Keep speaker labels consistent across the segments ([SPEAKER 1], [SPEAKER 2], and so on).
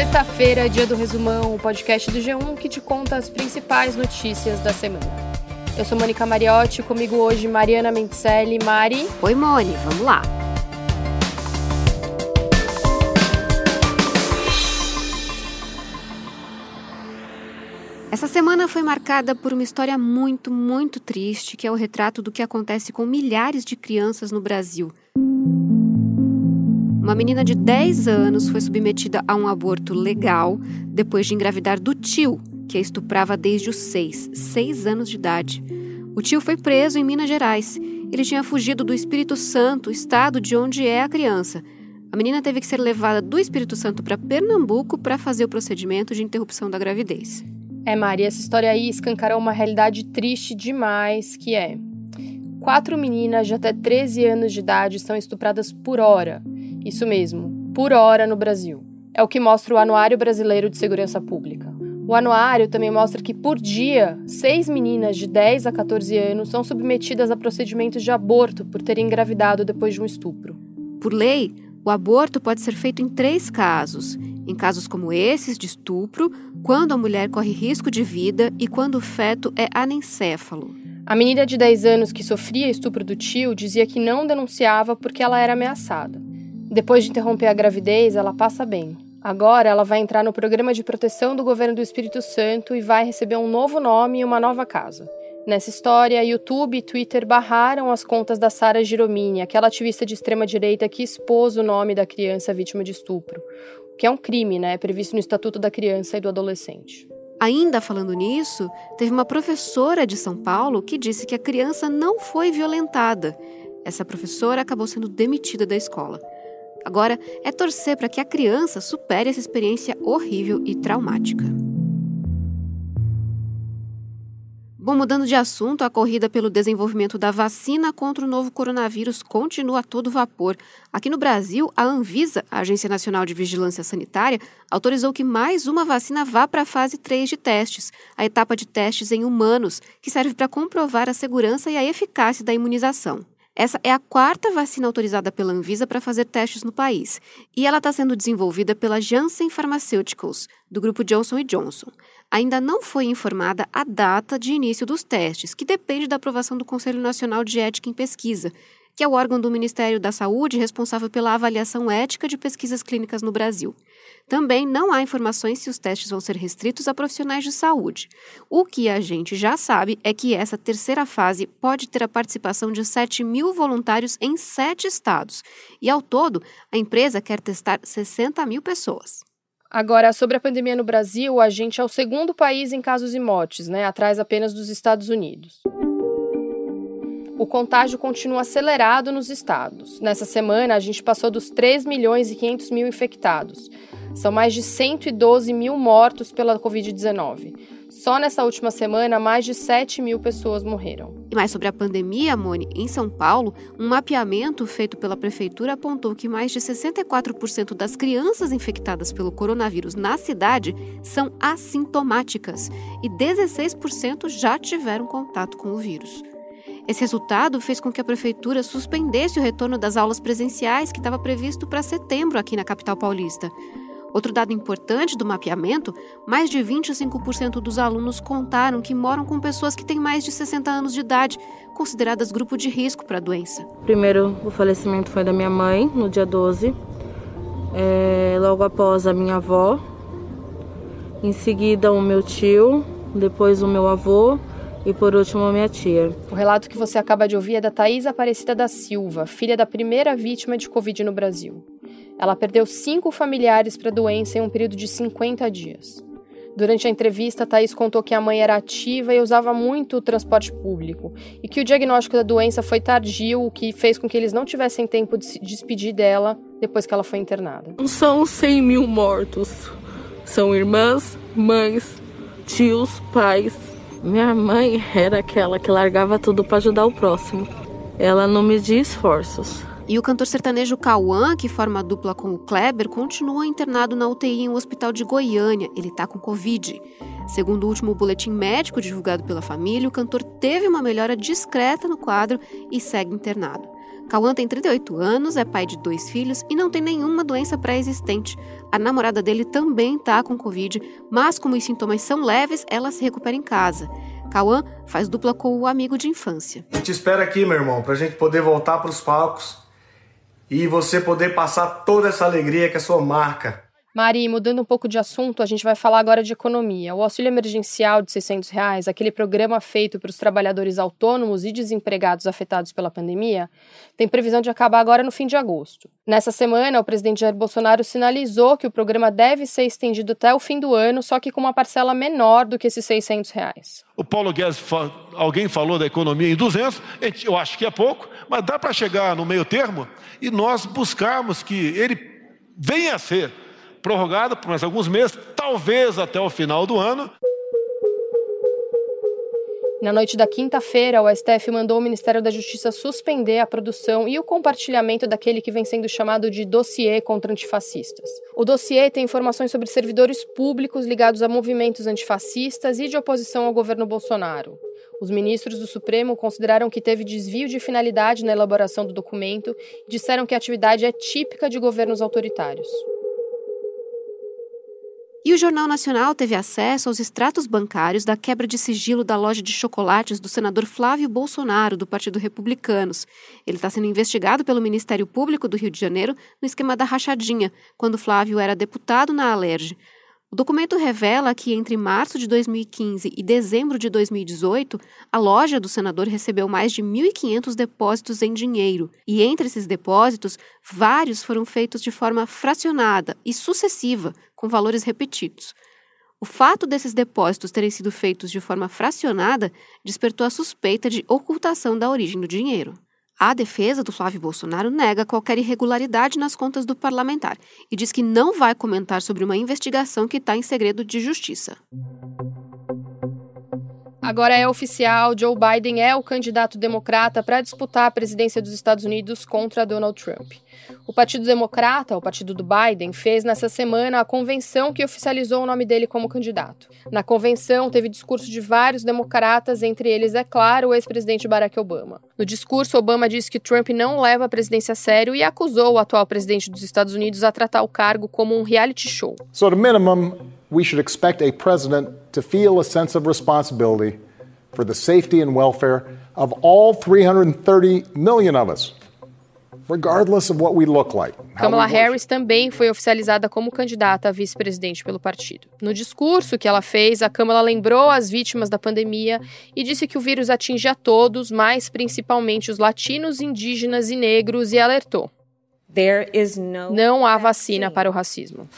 [SPEAKER 1] Sexta-feira, dia do resumão, o podcast do G1 que te conta as principais notícias da semana. Eu sou Mônica Mariotti, comigo hoje Mariana Mentelli. Mari.
[SPEAKER 2] Oi, Moni, vamos lá. Essa semana foi marcada por uma história muito, muito triste, que é o retrato do que acontece com milhares de crianças no Brasil. Uma menina de 10 anos foi submetida a um aborto legal depois de engravidar do tio, que a estuprava desde os 6, 6 anos de idade. O tio foi preso em Minas Gerais. Ele tinha fugido do Espírito Santo, estado de onde é a criança. A menina teve que ser levada do Espírito Santo para Pernambuco para fazer o procedimento de interrupção da gravidez.
[SPEAKER 1] É, Maria, essa história aí escancarou uma realidade triste demais, que é... Quatro meninas de até 13 anos de idade são estupradas por hora. Isso mesmo, por hora no Brasil. É o que mostra o Anuário Brasileiro de Segurança Pública. O anuário também mostra que, por dia, seis meninas de 10 a 14 anos são submetidas a procedimentos de aborto por terem engravidado depois de um estupro.
[SPEAKER 2] Por lei, o aborto pode ser feito em três casos: em casos como esses de estupro, quando a mulher corre risco de vida e quando o feto é anencéfalo.
[SPEAKER 1] A menina de 10 anos que sofria estupro do tio dizia que não denunciava porque ela era ameaçada. Depois de interromper a gravidez, ela passa bem. Agora ela vai entrar no programa de proteção do governo do Espírito Santo e vai receber um novo nome e uma nova casa. Nessa história, YouTube e Twitter barraram as contas da Sara Giromini, aquela ativista de extrema-direita que expôs o nome da criança vítima de estupro, que é um crime, né, previsto no Estatuto da Criança e do Adolescente.
[SPEAKER 2] Ainda falando nisso, teve uma professora de São Paulo que disse que a criança não foi violentada. Essa professora acabou sendo demitida da escola. Agora é torcer para que a criança supere essa experiência horrível e traumática. Bom, mudando de assunto, a corrida pelo desenvolvimento da vacina contra o novo coronavírus continua a todo vapor. Aqui no Brasil, a Anvisa, a Agência Nacional de Vigilância Sanitária, autorizou que mais uma vacina vá para a fase 3 de testes, a etapa de testes em humanos, que serve para comprovar a segurança e a eficácia da imunização. Essa é a quarta vacina autorizada pela Anvisa para fazer testes no país. E ela está sendo desenvolvida pela Janssen Pharmaceuticals, do grupo Johnson Johnson. Ainda não foi informada a data de início dos testes, que depende da aprovação do Conselho Nacional de Ética em Pesquisa, que é o órgão do Ministério da Saúde responsável pela avaliação ética de pesquisas clínicas no Brasil. Também não há informações se os testes vão ser restritos a profissionais de saúde. O que a gente já sabe é que essa terceira fase pode ter a participação de 7 mil voluntários em sete estados. E, ao todo, a empresa quer testar 60 mil pessoas.
[SPEAKER 1] Agora, sobre a pandemia no Brasil, a gente é o segundo país em casos e mortes, né? atrás apenas dos Estados Unidos o contágio continua acelerado nos estados. Nessa semana, a gente passou dos 3 milhões e 500 mil infectados. São mais de 112 mil mortos pela Covid-19. Só nessa última semana, mais de 7 mil pessoas morreram.
[SPEAKER 2] E mais sobre a pandemia, Mone, em São Paulo, um mapeamento feito pela prefeitura apontou que mais de 64% das crianças infectadas pelo coronavírus na cidade são assintomáticas e 16% já tiveram contato com o vírus. Esse resultado fez com que a prefeitura suspendesse o retorno das aulas presenciais que estava previsto para setembro aqui na capital paulista. Outro dado importante do mapeamento: mais de 25% dos alunos contaram que moram com pessoas que têm mais de 60 anos de idade, consideradas grupo de risco para a doença.
[SPEAKER 3] Primeiro, o falecimento foi da minha mãe, no dia 12. É, logo após, a minha avó. Em seguida, o meu tio. Depois, o meu avô e por último, minha tia.
[SPEAKER 1] O relato que você acaba de ouvir é da Thais Aparecida da Silva, filha da primeira vítima de Covid no Brasil. Ela perdeu cinco familiares para a doença em um período de 50 dias. Durante a entrevista, Thais contou que a mãe era ativa e usava muito o transporte público e que o diagnóstico da doença foi tardio, o que fez com que eles não tivessem tempo de se despedir dela depois que ela foi internada.
[SPEAKER 3] Não são 100 mil mortos. São irmãs, mães, tios, pais, minha mãe era aquela que largava tudo para ajudar o próximo. Ela não media esforços.
[SPEAKER 2] E o cantor sertanejo Cauã, que forma a dupla com o Kleber, continua internado na UTI em um hospital de Goiânia. Ele está com Covid. Segundo o último boletim médico divulgado pela família, o cantor teve uma melhora discreta no quadro e segue internado. Cauã tem 38 anos, é pai de dois filhos e não tem nenhuma doença pré-existente. A namorada dele também está com Covid, mas como os sintomas são leves, ela se recupera em casa. Cauã faz dupla com o amigo de infância.
[SPEAKER 4] A gente espera aqui, meu irmão, pra gente poder voltar pros palcos e você poder passar toda essa alegria que é a sua marca.
[SPEAKER 1] Mari, mudando um pouco de assunto, a gente vai falar agora de economia. O auxílio emergencial de 600 reais, aquele programa feito para os trabalhadores autônomos e desempregados afetados pela pandemia, tem previsão de acabar agora no fim de agosto. Nessa semana, o presidente Jair Bolsonaro sinalizou que o programa deve ser estendido até o fim do ano, só que com uma parcela menor do que esses 600 reais.
[SPEAKER 5] O Paulo Guedes, alguém falou da economia em 200, eu acho que é pouco, mas dá para chegar no meio termo e nós buscarmos que ele venha a ser prorrogada por mais alguns meses, talvez até o final do ano.
[SPEAKER 1] Na noite da quinta-feira, o STF mandou o Ministério da Justiça suspender a produção e o compartilhamento daquele que vem sendo chamado de dossiê contra antifascistas. O dossiê tem informações sobre servidores públicos ligados a movimentos antifascistas e de oposição ao governo Bolsonaro. Os ministros do Supremo consideraram que teve desvio de finalidade na elaboração do documento e disseram que a atividade é típica de governos autoritários.
[SPEAKER 2] E o Jornal Nacional teve acesso aos extratos bancários da quebra de sigilo da loja de chocolates do senador Flávio Bolsonaro, do Partido Republicanos. Ele está sendo investigado pelo Ministério Público do Rio de Janeiro no esquema da rachadinha, quando Flávio era deputado na Alerj. O documento revela que entre março de 2015 e dezembro de 2018, a loja do senador recebeu mais de 1.500 depósitos em dinheiro, e entre esses depósitos, vários foram feitos de forma fracionada e sucessiva, com valores repetidos. O fato desses depósitos terem sido feitos de forma fracionada despertou a suspeita de ocultação da origem do dinheiro. A defesa do Flávio Bolsonaro nega qualquer irregularidade nas contas do parlamentar e diz que não vai comentar sobre uma investigação que está em segredo de justiça.
[SPEAKER 1] Agora é oficial: Joe Biden é o candidato democrata para disputar a presidência dos Estados Unidos contra Donald Trump. O Partido Democrata, o partido do Biden, fez nessa semana a convenção que oficializou o nome dele como candidato. Na convenção, teve discurso de vários democratas, entre eles, é claro, o ex-presidente Barack Obama. No discurso, Obama disse que Trump não leva a presidência a sério e acusou o atual presidente dos Estados Unidos a tratar o cargo como um reality show.
[SPEAKER 6] So, minimum, we should expect a president to feel a sense of responsibility for the safety and welfare of all 330 million of us. Regardless of what we look like.
[SPEAKER 1] Kamala Harris também foi oficializada como candidata a vice-presidente pelo partido. No discurso que ela fez, a Kamala lembrou as vítimas da pandemia e disse que o vírus atinge a todos, mas principalmente os latinos, indígenas e negros, e alertou: Não há vacina para o racismo.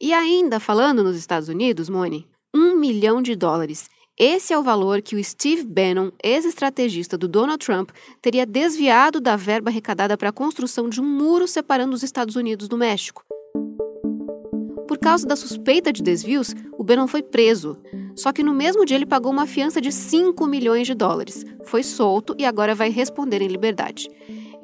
[SPEAKER 2] E ainda falando nos Estados Unidos, Moni, um milhão de dólares. Esse é o valor que o Steve Bannon, ex-estrategista do Donald Trump, teria desviado da verba arrecadada para a construção de um muro separando os Estados Unidos do México. Por causa da suspeita de desvios, o Bannon foi preso. Só que no mesmo dia ele pagou uma fiança de 5 milhões de dólares. Foi solto e agora vai responder em liberdade.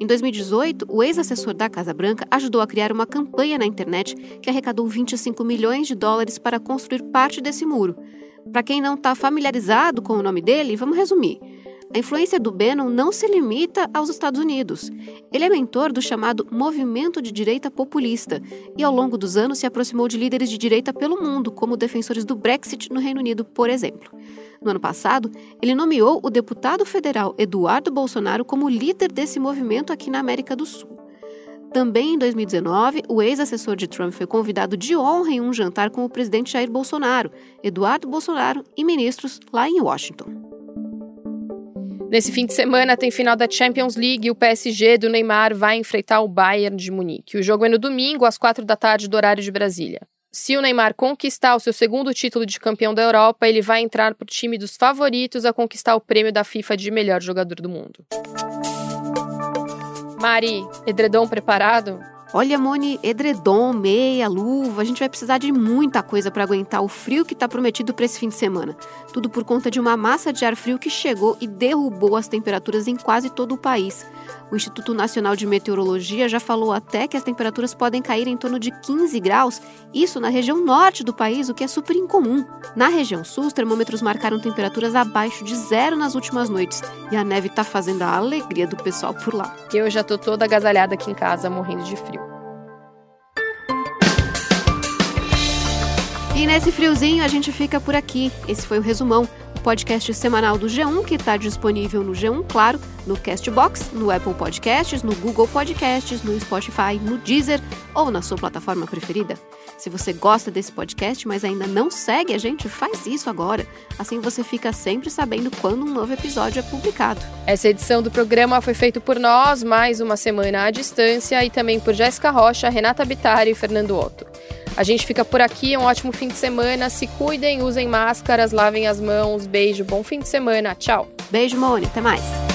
[SPEAKER 2] Em 2018, o ex-assessor da Casa Branca ajudou a criar uma campanha na internet que arrecadou 25 milhões de dólares para construir parte desse muro. Para quem não está familiarizado com o nome dele, vamos resumir. A influência do Bannon não se limita aos Estados Unidos. Ele é mentor do chamado Movimento de Direita Populista e, ao longo dos anos, se aproximou de líderes de direita pelo mundo, como defensores do Brexit no Reino Unido, por exemplo. No ano passado, ele nomeou o deputado federal Eduardo Bolsonaro como líder desse movimento aqui na América do Sul. Também em 2019, o ex-assessor de Trump foi convidado de honra em um jantar com o presidente Jair Bolsonaro, Eduardo Bolsonaro e ministros lá em Washington.
[SPEAKER 1] Nesse fim de semana tem final da Champions League e o PSG do Neymar vai enfrentar o Bayern de Munique. O jogo é no domingo, às quatro da tarde, do horário de Brasília. Se o Neymar conquistar o seu segundo título de campeão da Europa, ele vai entrar para o time dos favoritos a conquistar o prêmio da FIFA de melhor jogador do mundo. Mari, edredom preparado?
[SPEAKER 2] Olha, Mone, edredom, meia, luva, a gente vai precisar de muita coisa para aguentar o frio que está prometido para esse fim de semana. Tudo por conta de uma massa de ar frio que chegou e derrubou as temperaturas em quase todo o país. O Instituto Nacional de Meteorologia já falou até que as temperaturas podem cair em torno de 15 graus, isso na região norte do país, o que é super incomum. Na região sul, os termômetros marcaram temperaturas abaixo de zero nas últimas noites e a neve está fazendo a alegria do pessoal por lá.
[SPEAKER 1] Eu já tô toda agasalhada aqui em casa, morrendo de frio.
[SPEAKER 2] E nesse friozinho a gente fica por aqui. Esse foi o resumão, o podcast semanal do G1 que está disponível no G1, claro, no Castbox, no Apple Podcasts, no Google Podcasts, no Spotify, no Deezer ou na sua plataforma preferida. Se você gosta desse podcast, mas ainda não segue a gente, faz isso agora. Assim você fica sempre sabendo quando um novo episódio é publicado.
[SPEAKER 1] Essa edição do programa foi feita por nós, mais uma semana à distância, e também por Jéssica Rocha, Renata Bitari e Fernando Otto. A gente fica por aqui, um ótimo fim de semana. Se cuidem, usem máscaras, lavem as mãos. Beijo, bom fim de semana. Tchau.
[SPEAKER 2] Beijo, Mônica. Até mais.